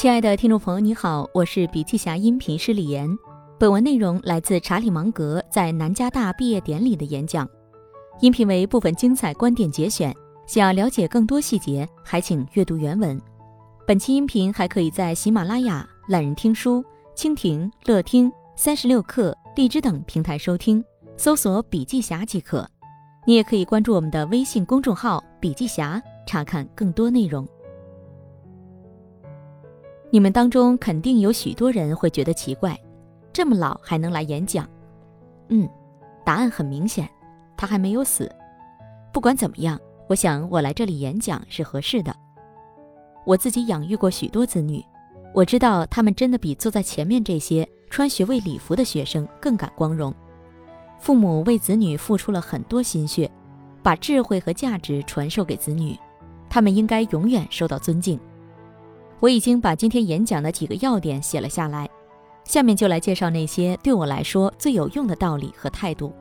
亲爱的听众朋友，你好，我是笔记侠音频师李岩。本文内容来自查理芒格在南加大毕业典礼的演讲，音频为部分精彩观点节选。想要了解更多细节，还请阅读原文。本期音频还可以在喜马拉雅、懒人听书、蜻蜓、乐听、三十六课、荔枝等平台收听，搜索“笔记侠”即可。你也可以关注我们的微信公众号“笔记侠”，查看更多内容。你们当中肯定有许多人会觉得奇怪，这么老还能来演讲？嗯，答案很明显，他还没有死。不管怎么样，我想我来这里演讲是合适的。我自己养育过许多子女，我知道他们真的比坐在前面这些穿学位礼服的学生更感光荣。父母为子女付出了很多心血，把智慧和价值传授给子女，他们应该永远受到尊敬。我已经把今天演讲的几个要点写了下来，下面就来介绍那些对我来说最有用的道理和态度。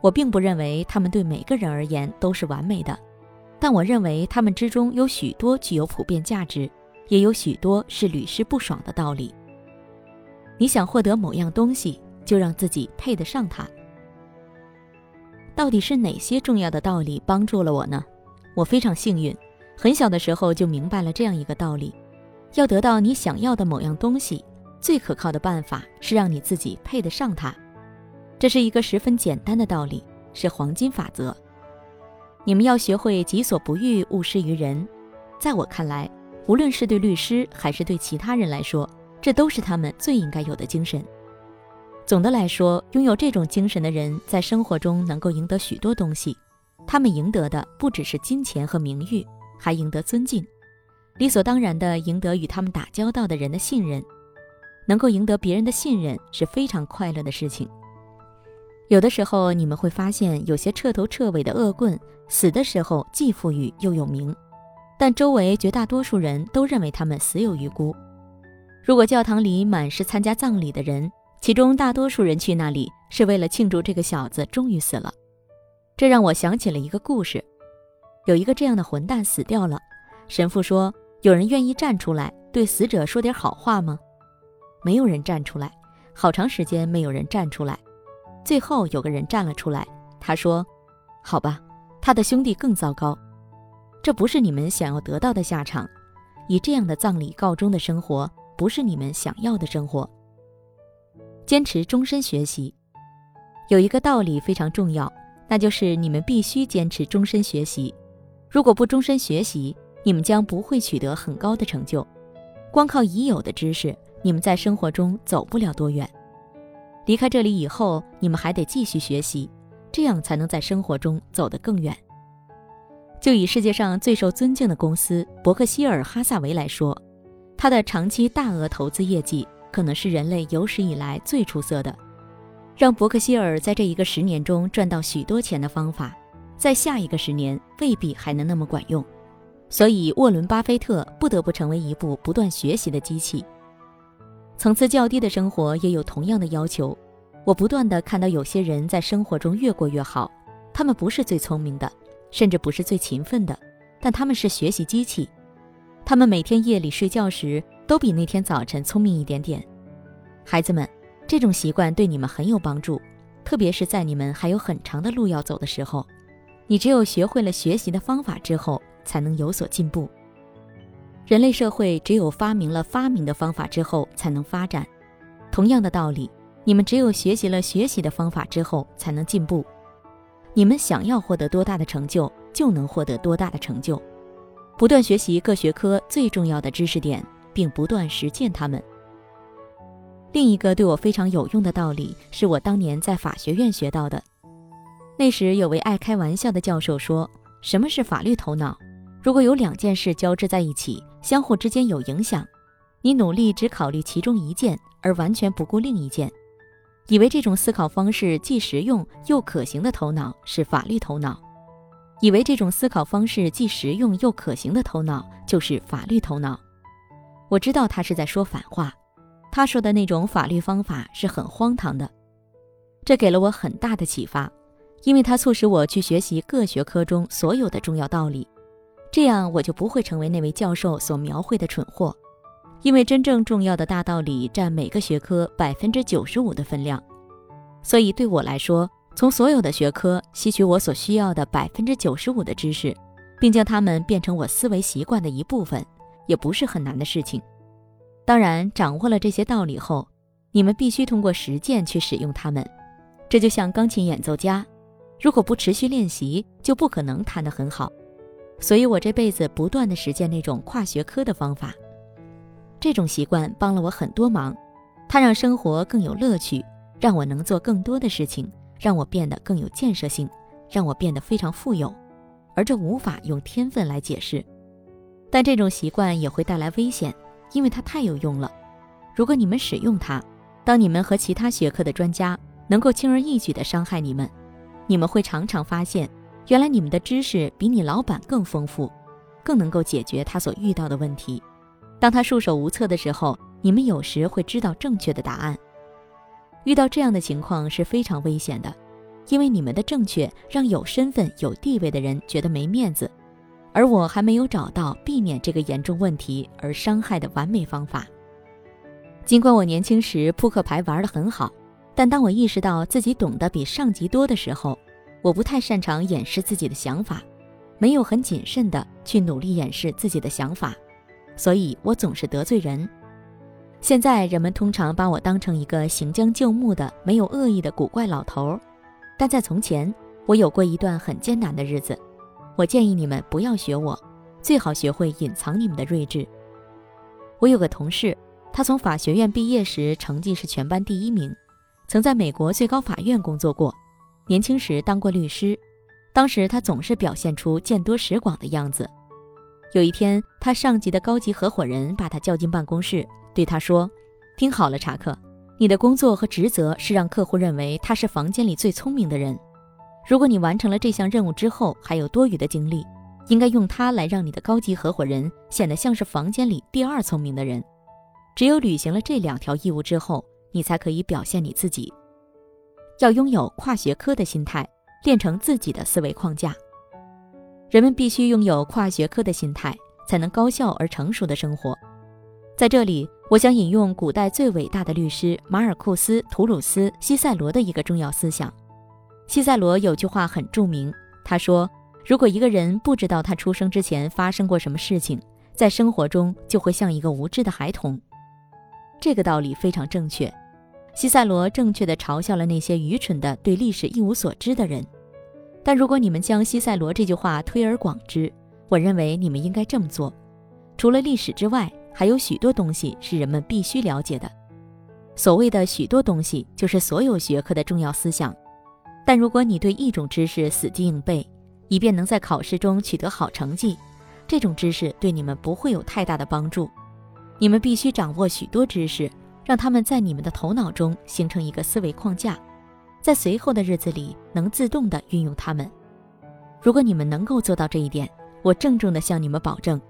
我并不认为他们对每个人而言都是完美的，但我认为他们之中有许多具有普遍价值，也有许多是屡试不爽的道理。你想获得某样东西，就让自己配得上它。到底是哪些重要的道理帮助了我呢？我非常幸运。很小的时候就明白了这样一个道理：要得到你想要的某样东西，最可靠的办法是让你自己配得上它。这是一个十分简单的道理，是黄金法则。你们要学会己所不欲，勿施于人。在我看来，无论是对律师还是对其他人来说，这都是他们最应该有的精神。总的来说，拥有这种精神的人，在生活中能够赢得许多东西。他们赢得的不只是金钱和名誉。还赢得尊敬，理所当然地赢得与他们打交道的人的信任。能够赢得别人的信任是非常快乐的事情。有的时候你们会发现，有些彻头彻尾的恶棍死的时候既富裕又有名，但周围绝大多数人都认为他们死有余辜。如果教堂里满是参加葬礼的人，其中大多数人去那里是为了庆祝这个小子终于死了。这让我想起了一个故事。有一个这样的混蛋死掉了，神父说：“有人愿意站出来对死者说点好话吗？”没有人站出来，好长时间没有人站出来。最后有个人站了出来，他说：“好吧，他的兄弟更糟糕，这不是你们想要得到的下场。以这样的葬礼告终的生活，不是你们想要的生活。坚持终身学习，有一个道理非常重要，那就是你们必须坚持终身学习。”如果不终身学习，你们将不会取得很高的成就。光靠已有的知识，你们在生活中走不了多远。离开这里以后，你们还得继续学习，这样才能在生活中走得更远。就以世界上最受尊敬的公司伯克希尔哈萨维来说，它的长期大额投资业绩可能是人类有史以来最出色的。让伯克希尔在这一个十年中赚到许多钱的方法。在下一个十年未必还能那么管用，所以沃伦·巴菲特不得不成为一部不断学习的机器。层次较低的生活也有同样的要求。我不断的看到有些人在生活中越过越好，他们不是最聪明的，甚至不是最勤奋的，但他们是学习机器。他们每天夜里睡觉时都比那天早晨聪明一点点。孩子们，这种习惯对你们很有帮助，特别是在你们还有很长的路要走的时候。你只有学会了学习的方法之后，才能有所进步。人类社会只有发明了发明的方法之后，才能发展。同样的道理，你们只有学习了学习的方法之后，才能进步。你们想要获得多大的成就，就能获得多大的成就。不断学习各学科最重要的知识点，并不断实践它们。另一个对我非常有用的道理，是我当年在法学院学到的。那时有位爱开玩笑的教授说：“什么是法律头脑？如果有两件事交织在一起，相互之间有影响，你努力只考虑其中一件，而完全不顾另一件，以为这种思考方式既实用又可行的头脑是法律头脑，以为这种思考方式既实用又可行的头脑就是法律头脑。”我知道他是在说反话，他说的那种法律方法是很荒唐的，这给了我很大的启发。因为它促使我去学习各学科中所有的重要道理，这样我就不会成为那位教授所描绘的蠢货。因为真正重要的大道理占每个学科百分之九十五的分量，所以对我来说，从所有的学科吸取我所需要的百分之九十五的知识，并将它们变成我思维习惯的一部分，也不是很难的事情。当然，掌握了这些道理后，你们必须通过实践去使用它们。这就像钢琴演奏家，如果不持续练习，就不可能弹得很好。所以我这辈子不断的实践那种跨学科的方法。这种习惯帮了我很多忙，它让生活更有乐趣，让我能做更多的事情，让我变得更有建设性，让我变得非常富有，而这无法用天分来解释。但这种习惯也会带来危险，因为它太有用了。如果你们使用它，当你们和其他学科的专家能够轻而易举地伤害你们，你们会常常发现，原来你们的知识比你老板更丰富，更能够解决他所遇到的问题。当他束手无策的时候，你们有时会知道正确的答案。遇到这样的情况是非常危险的，因为你们的正确让有身份、有地位的人觉得没面子，而我还没有找到避免这个严重问题而伤害的完美方法。尽管我年轻时扑克牌玩得很好，但当我意识到自己懂得比上级多的时候，我不太擅长掩饰自己的想法，没有很谨慎的去努力掩饰自己的想法。所以我总是得罪人。现在人们通常把我当成一个行将就木的、没有恶意的古怪老头，但在从前，我有过一段很艰难的日子。我建议你们不要学我，最好学会隐藏你们的睿智。我有个同事，他从法学院毕业时成绩是全班第一名，曾在美国最高法院工作过，年轻时当过律师。当时他总是表现出见多识广的样子。有一天，他上级的高级合伙人把他叫进办公室，对他说：“听好了，查克，你的工作和职责是让客户认为他是房间里最聪明的人。如果你完成了这项任务之后还有多余的精力，应该用它来让你的高级合伙人显得像是房间里第二聪明的人。只有履行了这两条义务之后，你才可以表现你自己。要拥有跨学科的心态，练成自己的思维框架。”人们必须拥有跨学科的心态，才能高效而成熟的生活。在这里，我想引用古代最伟大的律师马尔库斯·图鲁斯·西塞罗的一个重要思想。西塞罗有句话很著名，他说：“如果一个人不知道他出生之前发生过什么事情，在生活中就会像一个无知的孩童。”这个道理非常正确。西塞罗正确地嘲笑了那些愚蠢的对历史一无所知的人。但如果你们将西塞罗这句话推而广之，我认为你们应该这么做：除了历史之外，还有许多东西是人们必须了解的。所谓的许多东西，就是所有学科的重要思想。但如果你对一种知识死记硬背，以便能在考试中取得好成绩，这种知识对你们不会有太大的帮助。你们必须掌握许多知识，让他们在你们的头脑中形成一个思维框架。在随后的日子里，能自动地运用它们。如果你们能够做到这一点，我郑重地向你们保证，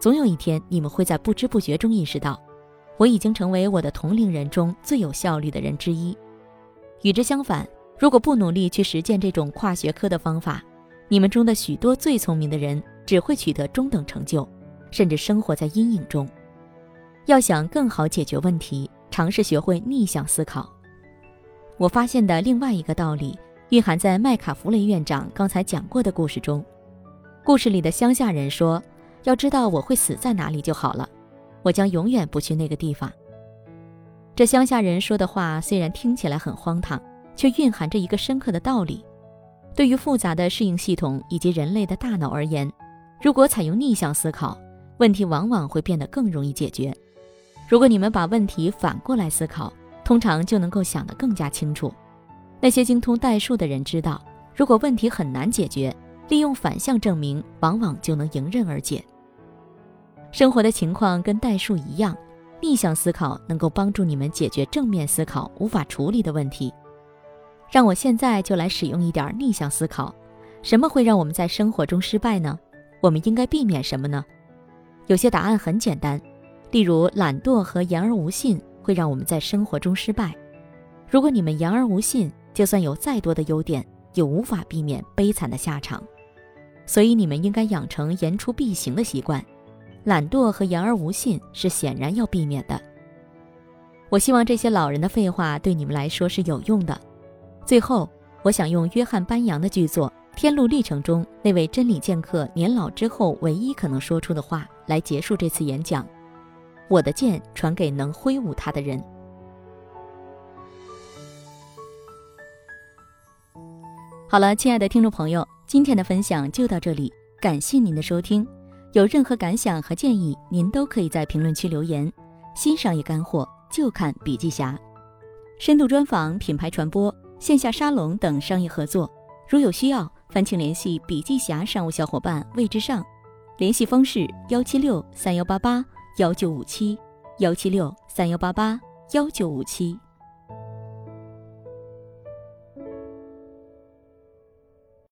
总有一天你们会在不知不觉中意识到，我已经成为我的同龄人中最有效率的人之一。与之相反，如果不努力去实践这种跨学科的方法，你们中的许多最聪明的人只会取得中等成就，甚至生活在阴影中。要想更好解决问题，尝试学会逆向思考。我发现的另外一个道理，蕴含在麦卡弗雷院长刚才讲过的故事中。故事里的乡下人说：“要知道我会死在哪里就好了，我将永远不去那个地方。”这乡下人说的话虽然听起来很荒唐，却蕴含着一个深刻的道理。对于复杂的适应系统以及人类的大脑而言，如果采用逆向思考，问题往往会变得更容易解决。如果你们把问题反过来思考，通常就能够想得更加清楚。那些精通代数的人知道，如果问题很难解决，利用反向证明往往就能迎刃而解。生活的情况跟代数一样，逆向思考能够帮助你们解决正面思考无法处理的问题。让我现在就来使用一点逆向思考。什么会让我们在生活中失败呢？我们应该避免什么呢？有些答案很简单，例如懒惰和言而无信。会让我们在生活中失败。如果你们言而无信，就算有再多的优点，也无法避免悲惨的下场。所以，你们应该养成言出必行的习惯。懒惰和言而无信是显然要避免的。我希望这些老人的废话对你们来说是有用的。最后，我想用约翰·班扬的剧作《天路历程》中那位真理剑客年老之后唯一可能说出的话来结束这次演讲：我的剑传给能挥舞它的人。好了，亲爱的听众朋友，今天的分享就到这里，感谢您的收听。有任何感想和建议，您都可以在评论区留言。新商业干货就看笔记侠，深度专访、品牌传播、线下沙龙等商业合作，如有需要，烦请联系笔记侠商务小伙伴魏之上，联系方式：幺七六三幺八八幺九五七，幺七六三幺八八幺九五七。